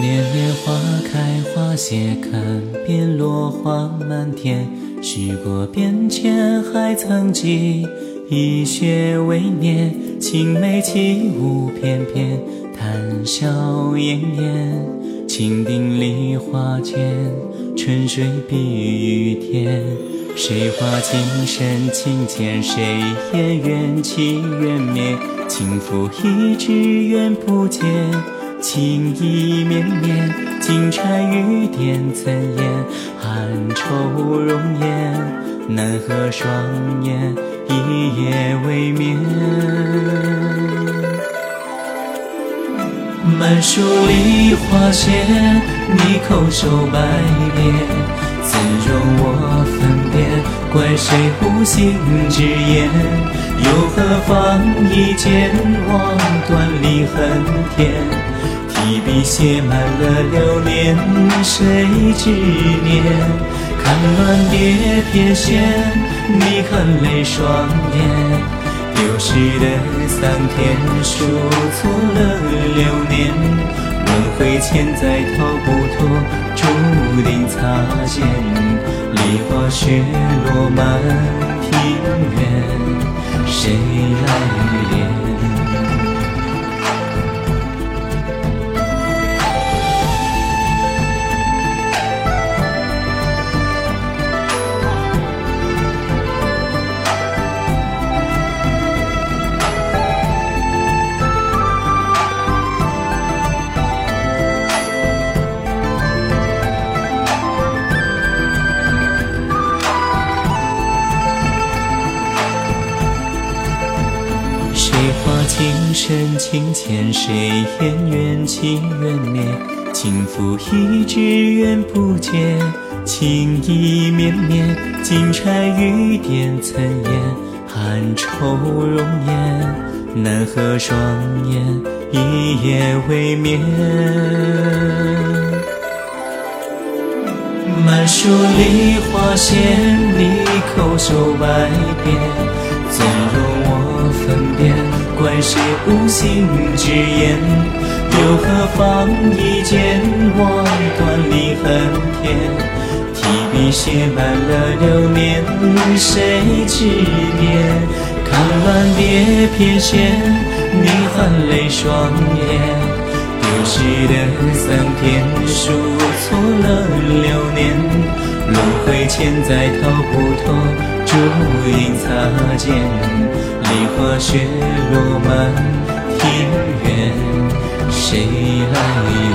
年年花开花谢，看遍落花满天。时过变迁，还曾记，一雪未眠。青梅起舞翩翩，谈笑晏晏。青顶梨花间，春水碧于天。谁话情深情浅，谁言缘起缘灭？轻抚一纸缘不解。情意绵绵，金钗玉点怎言？寒愁容颜，奈何双眼夜未眠。满树梨花谢，你叩首拜别，怎容我分辨？怪谁无心之言？又何妨一剑，望断离恨天。提笔写满了流年，谁执念？看乱蝶翩跹，你含泪双眼。丢失的桑田，数错了流年。轮回千载逃不脱，注定擦肩。梨花雪落满庭院，谁来情深情浅，谁言缘起缘灭？轻抚一纸缘不解，情意绵绵。金钗玉点怎言？寒愁容颜，奈何双眼一夜未眠。满树梨花谢，你叩首百遍，怎容辨？怪谁无心之言？又何妨一剑，望断离恨天。提笔写满了流年，谁执念？看乱蝶翩跹，你含泪双眼。流逝的桑田，数错了流年。轮回千载逃不脱，烛影擦肩。梨花雪落满庭院，谁来？